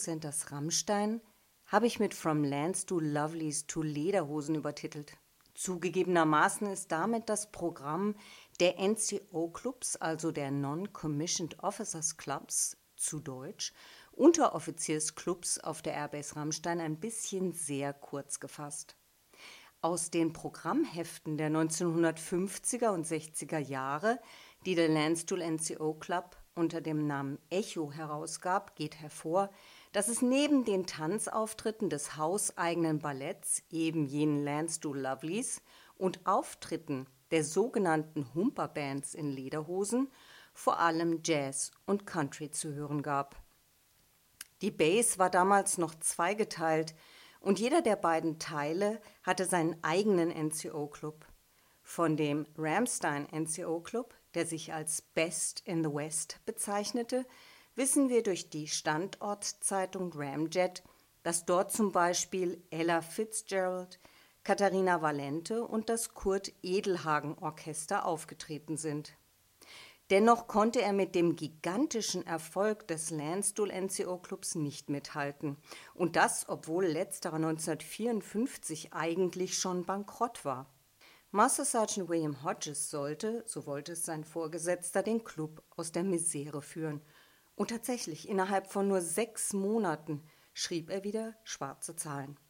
Doku-Centers Rammstein habe ich mit From Lands to Lovelies to Lederhosen übertitelt. Zugegebenermaßen ist damit das Programm der NCO-Clubs, also der Non-Commissioned Officers Clubs, zu Deutsch, Unteroffiziersclubs auf der Airbase Rammstein ein bisschen sehr kurz gefasst. Aus den Programmheften der 1950er und 60er Jahre, die der Landstuhl NCO Club unter dem Namen Echo herausgab, geht hervor, dass es neben den Tanzauftritten des hauseigenen Balletts, eben jenen Landstuhl Lovelies, und Auftritten der sogenannten Humperbands in Lederhosen vor allem Jazz und Country zu hören gab. Die Base war damals noch zweigeteilt und jeder der beiden Teile hatte seinen eigenen NCO-Club. Von dem Ramstein NCO-Club, der sich als Best in the West bezeichnete, wissen wir durch die Standortzeitung Ramjet, dass dort zum Beispiel Ella Fitzgerald, Katharina Valente und das Kurt Edelhagen Orchester aufgetreten sind. Dennoch konnte er mit dem gigantischen Erfolg des Landstuhl NCO Clubs nicht mithalten. Und das, obwohl letzterer 1954 eigentlich schon bankrott war. Master Sergeant William Hodges sollte, so wollte es sein Vorgesetzter, den Club aus der Misere führen. Und tatsächlich, innerhalb von nur sechs Monaten schrieb er wieder schwarze Zahlen.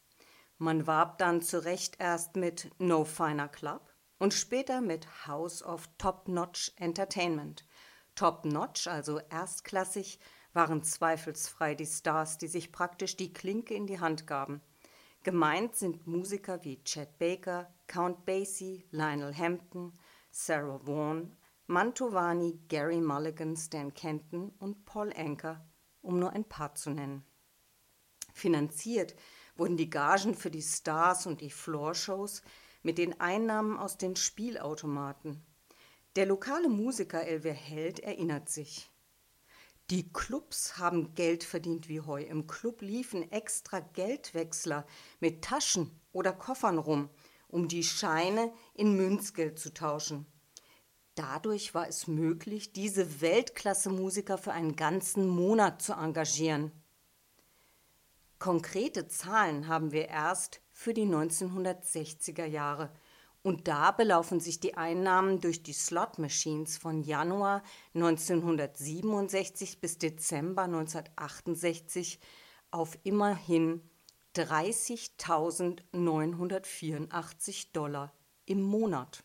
Man warb dann zu Recht erst mit No Finer Club, und später mit House of Top Notch Entertainment. Top Notch, also erstklassig, waren zweifelsfrei die Stars, die sich praktisch die Klinke in die Hand gaben. Gemeint sind Musiker wie Chet Baker, Count Basie, Lionel Hampton, Sarah Vaughan, Mantovani, Gary Mulligan, Stan Kenton und Paul Anker, um nur ein paar zu nennen. Finanziert wurden die Gagen für die Stars und die Floorshows mit den Einnahmen aus den Spielautomaten. Der lokale Musiker Elver Held erinnert sich. Die Clubs haben Geld verdient wie Heu. Im Club liefen extra Geldwechsler mit Taschen oder Koffern rum, um die Scheine in Münzgeld zu tauschen. Dadurch war es möglich, diese Weltklasse-Musiker für einen ganzen Monat zu engagieren. Konkrete Zahlen haben wir erst für die 1960er Jahre. Und da belaufen sich die Einnahmen durch die Slot Machines von Januar 1967 bis Dezember 1968 auf immerhin 30.984 Dollar im Monat.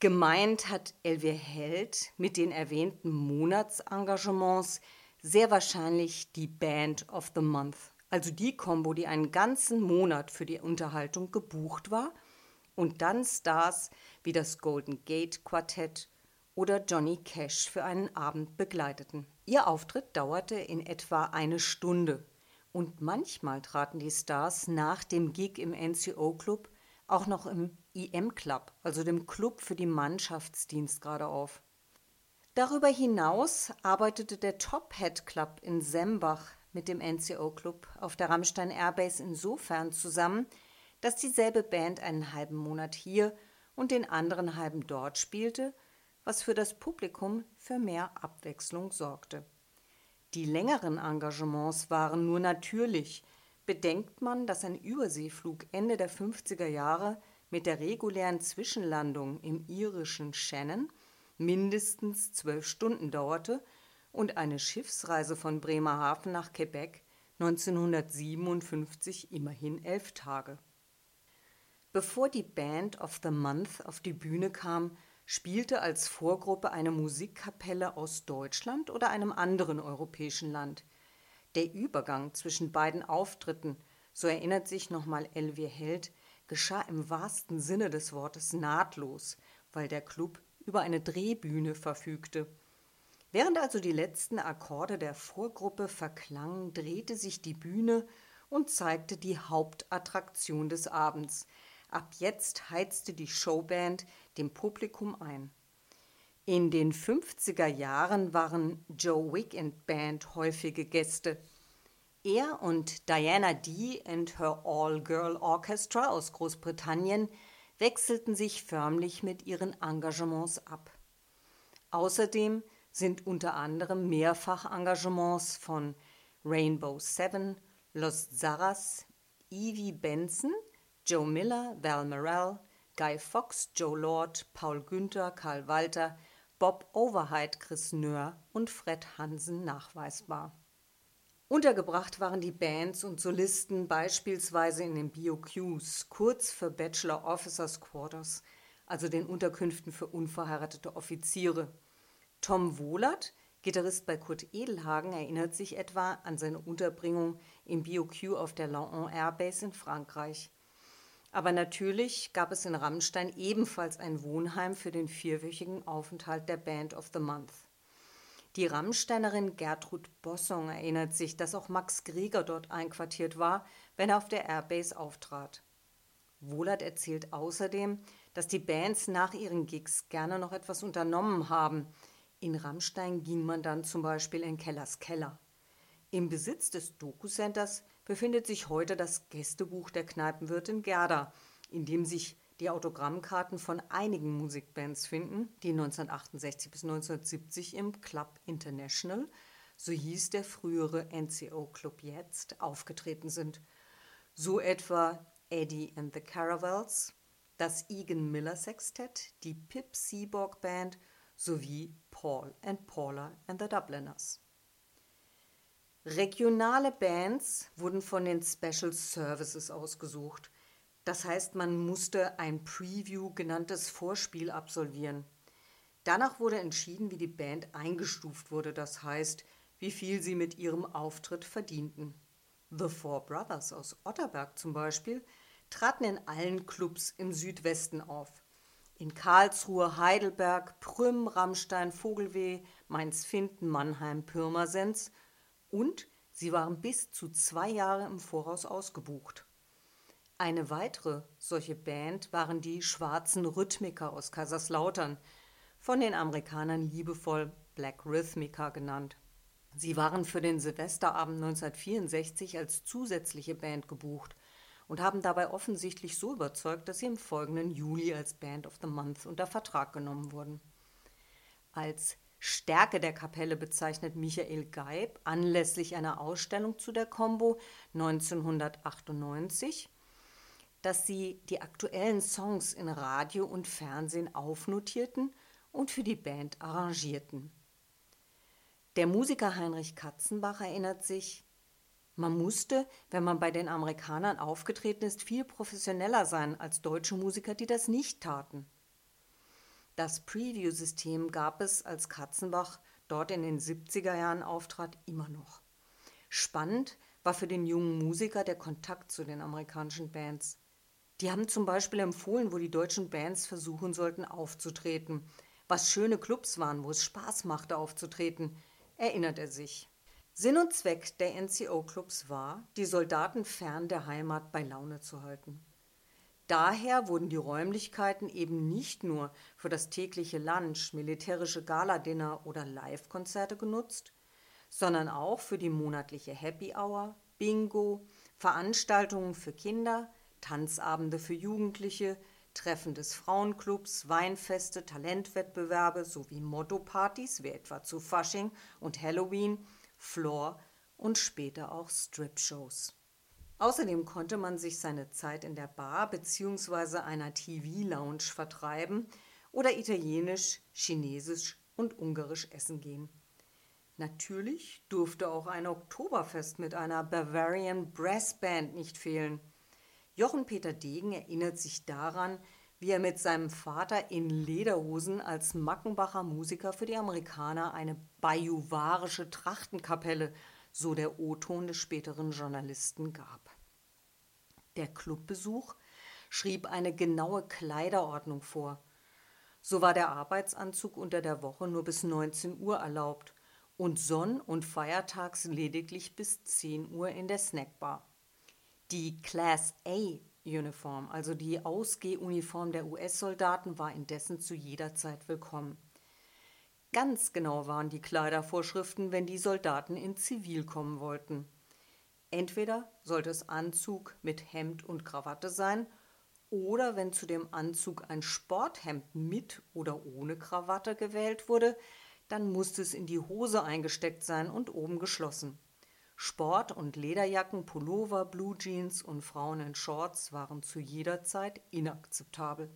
Gemeint hat Elvia Held mit den erwähnten Monatsengagements sehr wahrscheinlich die Band of the Month. Also die Combo, die einen ganzen Monat für die Unterhaltung gebucht war. Und dann Stars wie das Golden Gate Quartett oder Johnny Cash für einen Abend begleiteten. Ihr Auftritt dauerte in etwa eine Stunde. Und manchmal traten die Stars nach dem Gig im NCO Club auch noch im IM Club, also dem Club für die Mannschaftsdienstgrade auf. Darüber hinaus arbeitete der Top Hat Club in Sembach mit dem NCO Club auf der Rammstein Airbase insofern zusammen, dass dieselbe Band einen halben Monat hier und den anderen halben dort spielte, was für das Publikum für mehr Abwechslung sorgte. Die längeren Engagements waren nur natürlich. Bedenkt man, dass ein Überseeflug Ende der 50er Jahre mit der regulären Zwischenlandung im irischen Shannon mindestens zwölf Stunden dauerte und eine Schiffsreise von Bremerhaven nach Quebec 1957 immerhin elf Tage. Bevor die Band of the Month auf die Bühne kam, spielte als Vorgruppe eine Musikkapelle aus Deutschland oder einem anderen europäischen Land. Der Übergang zwischen beiden Auftritten, so erinnert sich nochmal Elvie Held, geschah im wahrsten Sinne des Wortes nahtlos, weil der Club über eine Drehbühne verfügte Während also die letzten Akkorde der Vorgruppe verklangen, drehte sich die Bühne und zeigte die Hauptattraktion des Abends. Ab jetzt heizte die Showband dem Publikum ein. In den 50er Jahren waren Joe Wick and Band häufige Gäste. Er und Diana Dee and her All-Girl Orchestra aus Großbritannien wechselten sich förmlich mit ihren Engagements ab. Außerdem sind unter anderem Mehrfachengagements von Rainbow Seven, Los Zaras, Evie Benson, Joe Miller, Val Morell, Guy Fox, Joe Lord, Paul Günther, Karl Walter, Bob Overhyde, Chris Nöhr und Fred Hansen nachweisbar. Untergebracht waren die Bands und Solisten beispielsweise in den BOQs, kurz für Bachelor Officers Quarters, also den Unterkünften für unverheiratete Offiziere. Tom Wohlert, Gitarrist bei Kurt Edelhagen, erinnert sich etwa an seine Unterbringung im BOQ auf der Laon Air Base in Frankreich. Aber natürlich gab es in Rammstein ebenfalls ein Wohnheim für den vierwöchigen Aufenthalt der Band of the Month. Die Rammsteinerin Gertrud Bossong erinnert sich, dass auch Max Grieger dort einquartiert war, wenn er auf der Airbase auftrat. Wohlert erzählt außerdem, dass die Bands nach ihren Gigs gerne noch etwas unternommen haben. In Rammstein ging man dann zum Beispiel in Kellers Keller. Im Besitz des Doku-Centers befindet sich heute das Gästebuch der Kneipenwirtin Gerda, in dem sich die Autogrammkarten von einigen Musikbands finden, die 1968 bis 1970 im Club International, so hieß der frühere NCO-Club jetzt, aufgetreten sind. So etwa Eddie and the Caravels, das Egan Miller Sextett, die Pip Seaborg Band sowie Paul and Paula and the Dubliners. Regionale Bands wurden von den Special Services ausgesucht – das heißt, man musste ein Preview genanntes Vorspiel absolvieren. Danach wurde entschieden, wie die Band eingestuft wurde, das heißt, wie viel sie mit ihrem Auftritt verdienten. The Four Brothers aus Otterberg zum Beispiel traten in allen Clubs im Südwesten auf. In Karlsruhe, Heidelberg, Prüm, Rammstein, Vogelweh, Mainz-Finden, Mannheim, Pirmasens und sie waren bis zu zwei Jahre im Voraus ausgebucht. Eine weitere solche Band waren die Schwarzen Rhythmiker aus Kaiserslautern, von den Amerikanern liebevoll Black Rhythmica genannt. Sie waren für den Silvesterabend 1964 als zusätzliche Band gebucht und haben dabei offensichtlich so überzeugt, dass sie im folgenden Juli als Band of the Month unter Vertrag genommen wurden. Als Stärke der Kapelle bezeichnet Michael Geib anlässlich einer Ausstellung zu der Combo 1998 dass sie die aktuellen Songs in Radio und Fernsehen aufnotierten und für die Band arrangierten. Der Musiker Heinrich Katzenbach erinnert sich, man musste, wenn man bei den Amerikanern aufgetreten ist, viel professioneller sein als deutsche Musiker, die das nicht taten. Das Preview-System gab es, als Katzenbach dort in den 70er Jahren auftrat, immer noch. Spannend war für den jungen Musiker der Kontakt zu den amerikanischen Bands. Die haben zum Beispiel empfohlen, wo die deutschen Bands versuchen sollten aufzutreten. Was schöne Clubs waren, wo es Spaß machte aufzutreten, erinnert er sich. Sinn und Zweck der NCO-Clubs war, die Soldaten fern der Heimat bei Laune zu halten. Daher wurden die Räumlichkeiten eben nicht nur für das tägliche Lunch, militärische Galadinner oder Live-Konzerte genutzt, sondern auch für die monatliche Happy Hour, Bingo, Veranstaltungen für Kinder, Tanzabende für Jugendliche, Treffen des Frauenclubs, Weinfeste, Talentwettbewerbe sowie Motto-Partys wie etwa zu Fasching und Halloween, Floor und später auch Strip-Shows. Außerdem konnte man sich seine Zeit in der Bar bzw. einer TV-Lounge vertreiben oder italienisch, chinesisch und ungarisch essen gehen. Natürlich durfte auch ein Oktoberfest mit einer Bavarian Brass Band nicht fehlen. Jochen-Peter Degen erinnert sich daran, wie er mit seinem Vater in Lederhosen als Mackenbacher Musiker für die Amerikaner eine bajuwarische Trachtenkapelle, so der O-Ton des späteren Journalisten, gab. Der Clubbesuch schrieb eine genaue Kleiderordnung vor. So war der Arbeitsanzug unter der Woche nur bis 19 Uhr erlaubt und sonn- und feiertags lediglich bis 10 Uhr in der Snackbar. Die Class A Uniform, also die Ausgehuniform der US-Soldaten, war indessen zu jeder Zeit willkommen. Ganz genau waren die Kleidervorschriften, wenn die Soldaten in Zivil kommen wollten. Entweder sollte es Anzug mit Hemd und Krawatte sein, oder wenn zu dem Anzug ein Sporthemd mit oder ohne Krawatte gewählt wurde, dann musste es in die Hose eingesteckt sein und oben geschlossen. Sport- und Lederjacken, Pullover, Blue Jeans und Frauen in Shorts waren zu jeder Zeit inakzeptabel.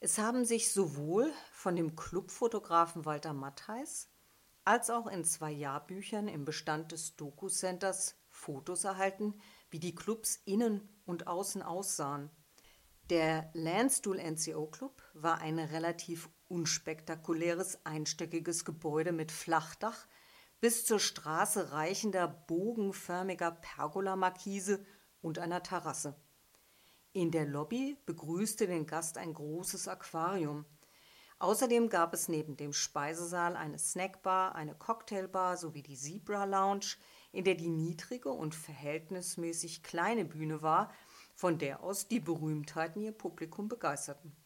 Es haben sich sowohl von dem Clubfotografen Walter Mattheis als auch in zwei Jahrbüchern im Bestand des Doku-Centers Fotos erhalten, wie die Clubs innen und außen aussahen. Der Landstuhl NCO Club war ein relativ unspektakuläres einstöckiges Gebäude mit Flachdach bis zur Straße reichender bogenförmiger Pergolamarkise und einer Terrasse. In der Lobby begrüßte den Gast ein großes Aquarium. Außerdem gab es neben dem Speisesaal eine Snackbar, eine Cocktailbar sowie die Zebra Lounge, in der die niedrige und verhältnismäßig kleine Bühne war, von der aus die Berühmtheiten ihr Publikum begeisterten.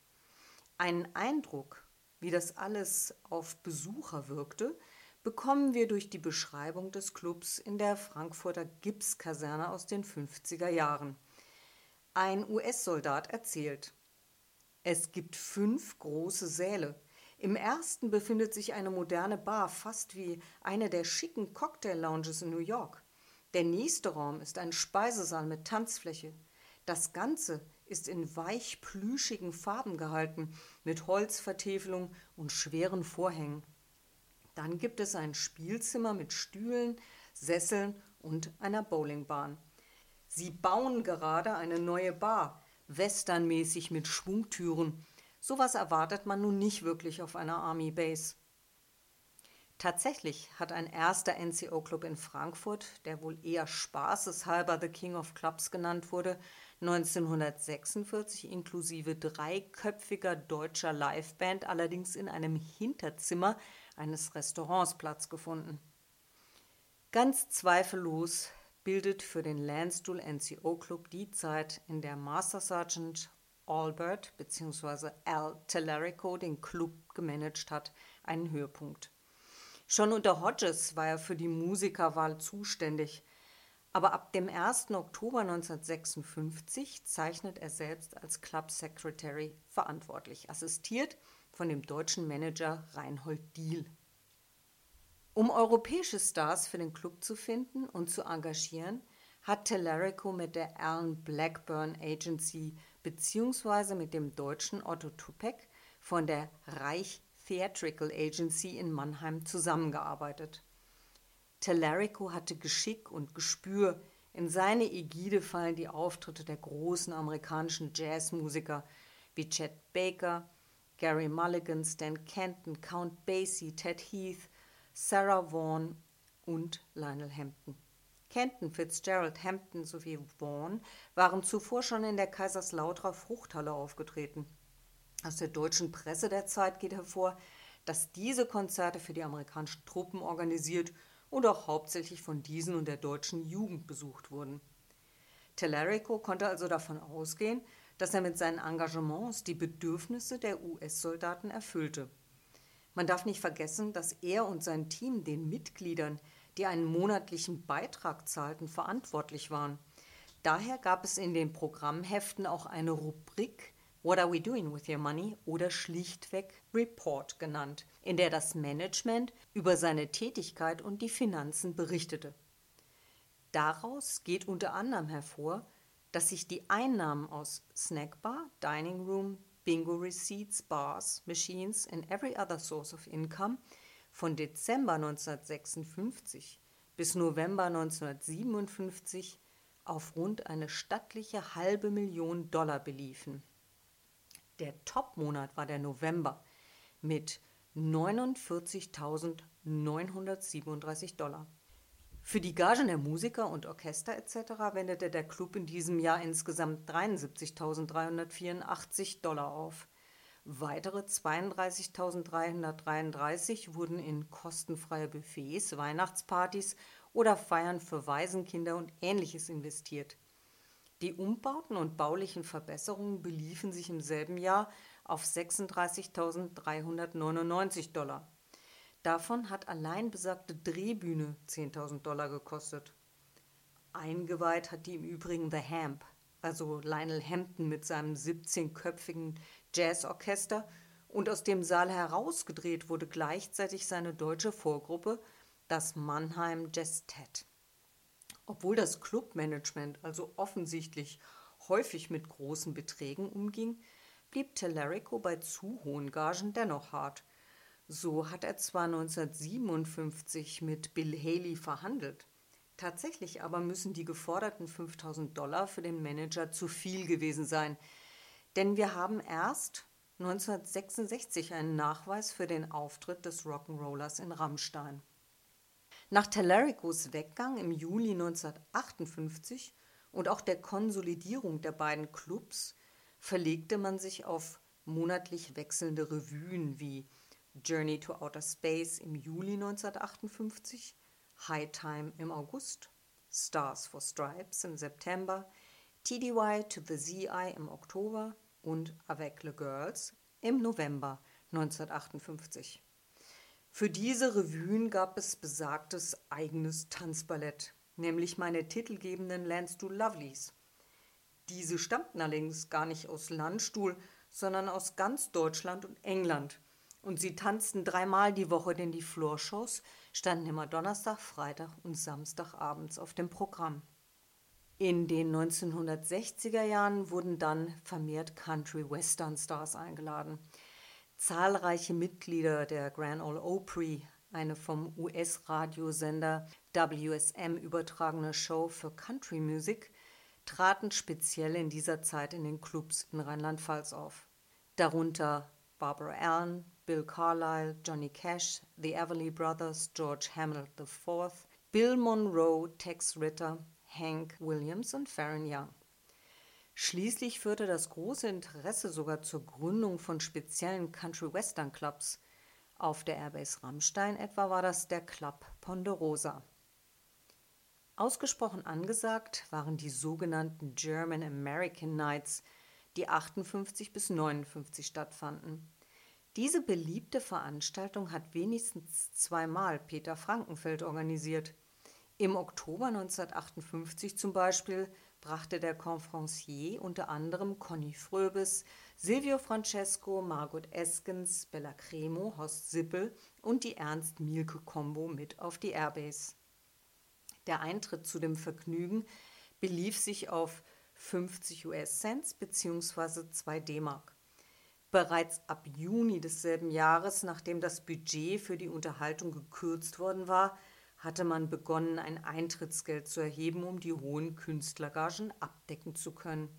Einen Eindruck, wie das alles auf Besucher wirkte, bekommen wir durch die Beschreibung des Clubs in der Frankfurter Gipskaserne aus den 50er Jahren. Ein US-Soldat erzählt, es gibt fünf große Säle. Im ersten befindet sich eine moderne Bar, fast wie eine der schicken Cocktail-Lounges in New York. Der nächste Raum ist ein Speisesaal mit Tanzfläche. Das Ganze ist in weich plüschigen Farben gehalten, mit Holzvertäfelung und schweren Vorhängen. Dann gibt es ein Spielzimmer mit Stühlen, Sesseln und einer Bowlingbahn. Sie bauen gerade eine neue Bar, westernmäßig mit Schwungtüren. Sowas erwartet man nun nicht wirklich auf einer Army Base. Tatsächlich hat ein erster NCO-Club in Frankfurt, der wohl eher spaßeshalber The King of Clubs genannt wurde, 1946 inklusive dreiköpfiger deutscher Liveband allerdings in einem Hinterzimmer eines Restaurants Platz gefunden. Ganz zweifellos bildet für den Landstuhl NCO Club die Zeit, in der Master Sergeant Albert bzw. Al Tellerico den Club gemanagt hat, einen Höhepunkt. Schon unter Hodges war er für die Musikerwahl zuständig, aber ab dem 1. Oktober 1956 zeichnet er selbst als Club Secretary verantwortlich, assistiert von dem deutschen Manager Reinhold Diehl. Um europäische Stars für den Club zu finden und zu engagieren, hat Tellerico mit der Alan Blackburn Agency bzw. mit dem deutschen Otto Tupek von der Reich Theatrical Agency in Mannheim zusammengearbeitet. Tellerico hatte Geschick und Gespür. In seine Ägide fallen die Auftritte der großen amerikanischen Jazzmusiker wie Chet Baker, Gary Mulligan, Stan Kenton, Count Basie, Ted Heath, Sarah Vaughan und Lionel Hampton. Kenton, Fitzgerald, Hampton sowie Vaughan waren zuvor schon in der Kaiserslauterer Fruchthalle aufgetreten. Aus der deutschen Presse der Zeit geht hervor, dass diese Konzerte für die amerikanischen Truppen organisiert und auch hauptsächlich von diesen und der deutschen Jugend besucht wurden. Tellerico konnte also davon ausgehen, dass er mit seinen Engagements die Bedürfnisse der US-Soldaten erfüllte. Man darf nicht vergessen, dass er und sein Team den Mitgliedern, die einen monatlichen Beitrag zahlten, verantwortlich waren. Daher gab es in den Programmheften auch eine Rubrik What are we doing with your money oder schlichtweg Report genannt, in der das Management über seine Tätigkeit und die Finanzen berichtete. Daraus geht unter anderem hervor, dass sich die Einnahmen aus Snackbar, Dining Room, Bingo Receipts, Bars, Machines and every other source of income von Dezember 1956 bis November 1957 auf rund eine stattliche halbe Million Dollar beliefen. Der Topmonat war der November mit 49.937 Dollar. Für die Gagen der Musiker und Orchester etc. wendete der Club in diesem Jahr insgesamt 73.384 Dollar auf. Weitere 32.333 wurden in kostenfreie Buffets, Weihnachtspartys oder Feiern für Waisenkinder und ähnliches investiert. Die Umbauten und baulichen Verbesserungen beliefen sich im selben Jahr auf 36.399 Dollar. Davon hat allein besagte Drehbühne 10.000 Dollar gekostet. Eingeweiht hat die im Übrigen The Hamp, also Lionel Hampton mit seinem 17-köpfigen Jazzorchester und aus dem Saal herausgedreht wurde gleichzeitig seine deutsche Vorgruppe, das Mannheim Tet. Obwohl das Clubmanagement also offensichtlich häufig mit großen Beträgen umging, blieb Tellerico bei zu hohen Gagen dennoch hart. So hat er zwar 1957 mit Bill Haley verhandelt, tatsächlich aber müssen die geforderten 5000 Dollar für den Manager zu viel gewesen sein, denn wir haben erst 1966 einen Nachweis für den Auftritt des Rock'n'Rollers in Rammstein. Nach Tellericos Weggang im Juli 1958 und auch der Konsolidierung der beiden Clubs verlegte man sich auf monatlich wechselnde Revuen wie Journey to Outer Space im Juli 1958, High Time im August, Stars for Stripes im September, TDY to the ZI im Oktober und Avec le Girls im November 1958. Für diese Revuen gab es besagtes eigenes Tanzballett, nämlich meine titelgebenden Do Lovelies. Diese stammten allerdings gar nicht aus Landstuhl, sondern aus ganz Deutschland und England. Und sie tanzten dreimal die Woche, denn die Floorshows standen immer Donnerstag, Freitag und Samstagabends auf dem Programm. In den 1960er Jahren wurden dann vermehrt Country-Western-Stars eingeladen. Zahlreiche Mitglieder der Grand Ole Opry, eine vom US-Radiosender WSM übertragene Show für Country Music, traten speziell in dieser Zeit in den Clubs in Rheinland-Pfalz auf. Darunter Barbara Allen, Bill Carlyle, Johnny Cash, The Everly Brothers, George Hamill IV, Bill Monroe, Tex Ritter, Hank Williams und Farron Young. Schließlich führte das große Interesse sogar zur Gründung von speziellen Country-Western-Clubs. Auf der Airbase Rammstein etwa war das der Club Ponderosa. Ausgesprochen angesagt waren die sogenannten German American Nights, die 58 bis 59 stattfanden. Diese beliebte Veranstaltung hat wenigstens zweimal Peter Frankenfeld organisiert. Im Oktober 1958 zum Beispiel brachte der Confrancier unter anderem Conny Fröbes, Silvio Francesco, Margot Eskens, Bella Cremo, Horst Sippel und die Ernst-Mielke-Kombo mit auf die Airbase. Der Eintritt zu dem Vergnügen belief sich auf 50 US-Cent bzw. 2 D-Mark. Bereits ab Juni desselben Jahres, nachdem das Budget für die Unterhaltung gekürzt worden war, hatte man begonnen, ein Eintrittsgeld zu erheben, um die hohen Künstlergagen abdecken zu können.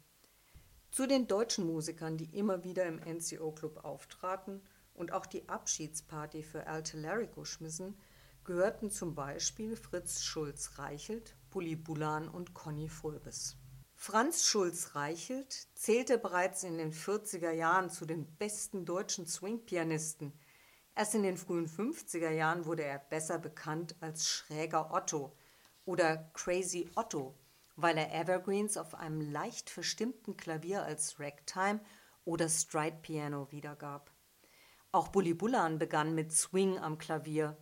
Zu den deutschen Musikern, die immer wieder im NCO-Club auftraten und auch die Abschiedsparty für Al Telerico schmissen, gehörten zum Beispiel Fritz Schulz-Reichelt, Bulli Bulan und Conny Fröbes. Franz Schulz-Reichelt zählte bereits in den 40er Jahren zu den besten deutschen Swing-Pianisten. Erst in den frühen 50er Jahren wurde er besser bekannt als Schräger Otto oder Crazy Otto, weil er Evergreens auf einem leicht verstimmten Klavier als Ragtime oder Stride Piano wiedergab. Auch Bully Bullan begann mit Swing am Klavier.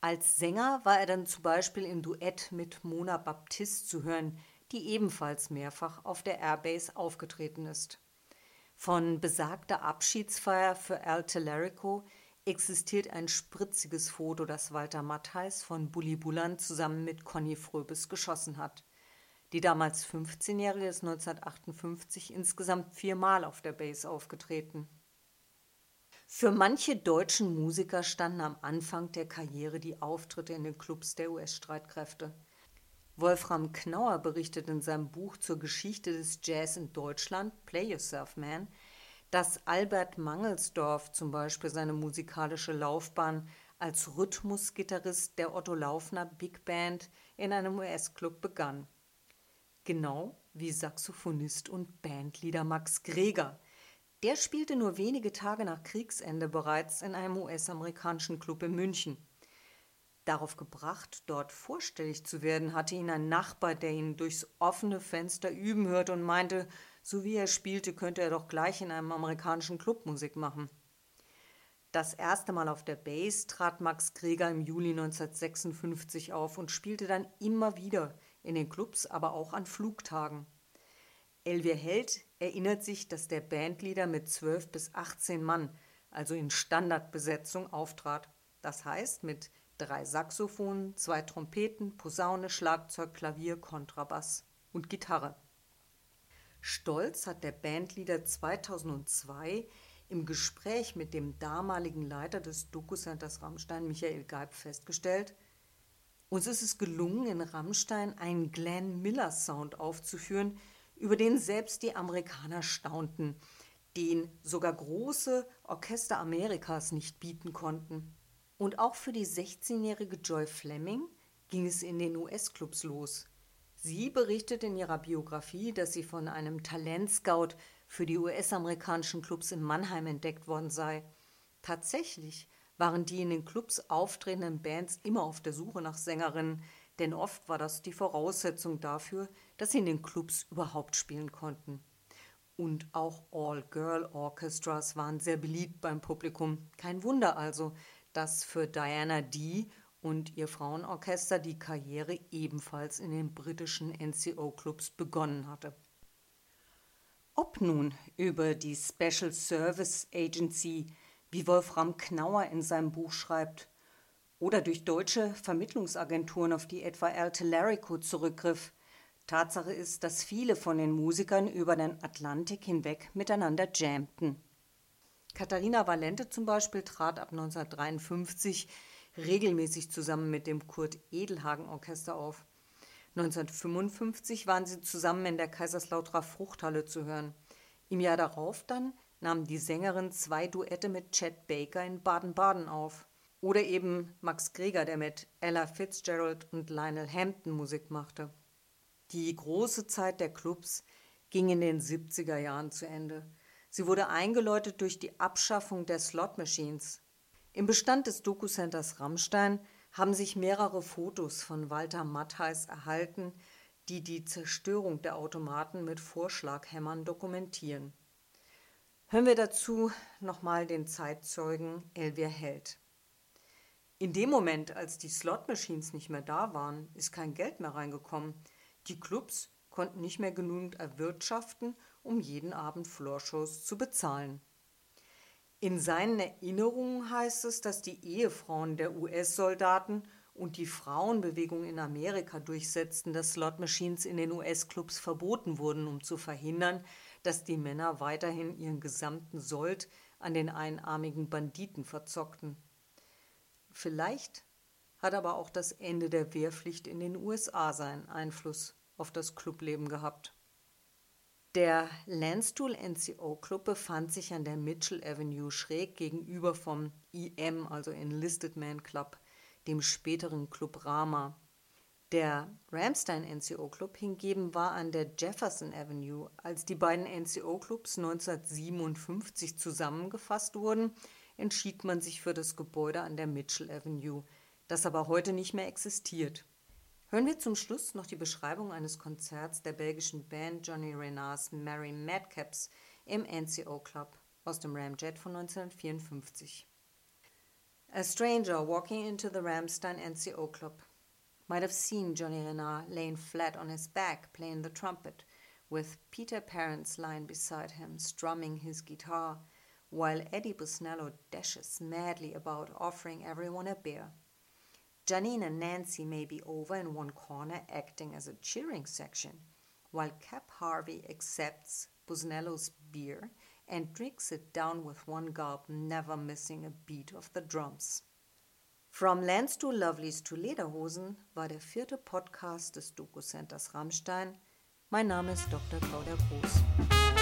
Als Sänger war er dann zum Beispiel im Duett mit Mona Baptiste zu hören, die ebenfalls mehrfach auf der Airbase aufgetreten ist. Von besagter Abschiedsfeier für Al Telerico existiert ein spritziges Foto, das Walter Mattheis von Bully Bullan zusammen mit Conny Fröbes geschossen hat. Die damals 15-Jährige ist 1958 insgesamt viermal auf der Base aufgetreten. Für manche deutschen Musiker standen am Anfang der Karriere die Auftritte in den Clubs der US-Streitkräfte. Wolfram Knauer berichtet in seinem Buch zur Geschichte des Jazz in Deutschland, Play Yourself Man, dass Albert Mangelsdorf zum Beispiel seine musikalische Laufbahn als Rhythmusgitarrist der Otto Laufner Big Band in einem US-Club begann. Genau wie Saxophonist und Bandleader Max Greger – der spielte nur wenige Tage nach Kriegsende bereits in einem US-amerikanischen Club in München. Darauf gebracht, dort vorstellig zu werden, hatte ihn ein Nachbar, der ihn durchs offene Fenster üben hörte und meinte, so wie er spielte, könnte er doch gleich in einem amerikanischen Club Musik machen. Das erste Mal auf der Bass trat Max Greger im Juli 1956 auf und spielte dann immer wieder in den Clubs, aber auch an Flugtagen. Elvia Held erinnert sich, dass der Bandleader mit 12 bis 18 Mann also in Standardbesetzung, auftrat. Das heißt mit drei Saxophonen, zwei Trompeten, Posaune, Schlagzeug, Klavier, Kontrabass und Gitarre. Stolz hat der Bandleader 2002 im Gespräch mit dem damaligen Leiter des Doku-Centers Rammstein, Michael Geib, festgestellt, uns ist es gelungen, in Rammstein einen Glenn Miller Sound aufzuführen, über den selbst die Amerikaner staunten, den sogar große Orchester Amerikas nicht bieten konnten. Und auch für die 16-jährige Joy Fleming ging es in den US-Clubs los. Sie berichtet in ihrer Biografie, dass sie von einem Talentscout für die US-amerikanischen Clubs in Mannheim entdeckt worden sei. Tatsächlich waren die in den Clubs auftretenden Bands immer auf der Suche nach Sängerinnen, denn oft war das die Voraussetzung dafür, dass sie in den Clubs überhaupt spielen konnten. Und auch All-Girl-Orchestras waren sehr beliebt beim Publikum. Kein Wunder also, dass für Diana Dee und ihr Frauenorchester die Karriere ebenfalls in den britischen NCO-Clubs begonnen hatte. Ob nun über die Special Service Agency, wie Wolfram Knauer in seinem Buch schreibt, oder durch deutsche Vermittlungsagenturen, auf die etwa Al Tellerico zurückgriff, Tatsache ist, dass viele von den Musikern über den Atlantik hinweg miteinander jammten. Katharina Valente zum Beispiel trat ab 1953 regelmäßig zusammen mit dem Kurt Edelhagen Orchester auf. 1955 waren sie zusammen in der Kaiserslauterer Fruchthalle zu hören. Im Jahr darauf dann nahm die Sängerin zwei Duette mit Chet Baker in Baden-Baden auf. Oder eben Max Greger, der mit Ella Fitzgerald und Lionel Hampton Musik machte. Die große Zeit der Clubs ging in den 70er Jahren zu Ende. Sie wurde eingeläutet durch die Abschaffung der Slot Machines. Im Bestand des Doku-Centers Rammstein haben sich mehrere Fotos von Walter Mattheis erhalten, die die Zerstörung der Automaten mit Vorschlaghämmern dokumentieren. Hören wir dazu nochmal den Zeitzeugen Elvia Held. In dem Moment, als die Slot-Machines nicht mehr da waren, ist kein Geld mehr reingekommen. Die Clubs konnten nicht mehr genügend erwirtschaften, um jeden Abend Floorshows zu bezahlen. In seinen Erinnerungen heißt es, dass die Ehefrauen der US-Soldaten und die Frauenbewegung in Amerika durchsetzten, dass Slot Machines in den US-Clubs verboten wurden, um zu verhindern, dass die Männer weiterhin ihren gesamten Sold an den einarmigen Banditen verzockten. Vielleicht hat aber auch das Ende der Wehrpflicht in den USA seinen Einfluss auf das Clubleben gehabt. Der Landstuhl NCO Club befand sich an der Mitchell Avenue schräg gegenüber vom EM, also Enlisted Man Club, dem späteren Club Rama. Der Ramstein NCO Club hingegen war an der Jefferson Avenue. Als die beiden NCO Clubs 1957 zusammengefasst wurden, entschied man sich für das Gebäude an der Mitchell Avenue, das aber heute nicht mehr existiert. Hören wir zum Schluss noch die Beschreibung eines Konzerts der belgischen Band Johnny Renards Mary Madcaps im NCO Club aus dem Ramjet von 1954. A stranger walking into the Ramstein NCO Club might have seen Johnny Renard laying flat on his back playing the trumpet, with Peter Parents lying beside him strumming his guitar, while Eddie Busnello dashes madly about offering everyone a beer. Janine and Nancy may be over in one corner acting as a cheering section, while Cap Harvey accepts Busnello's beer and drinks it down with one gulp, never missing a beat of the drums. From Lands to Lovelies to Lederhosen war der vierte Podcast des Doku Centers Rammstein. Mein Name ist Dr. Claudia Groß.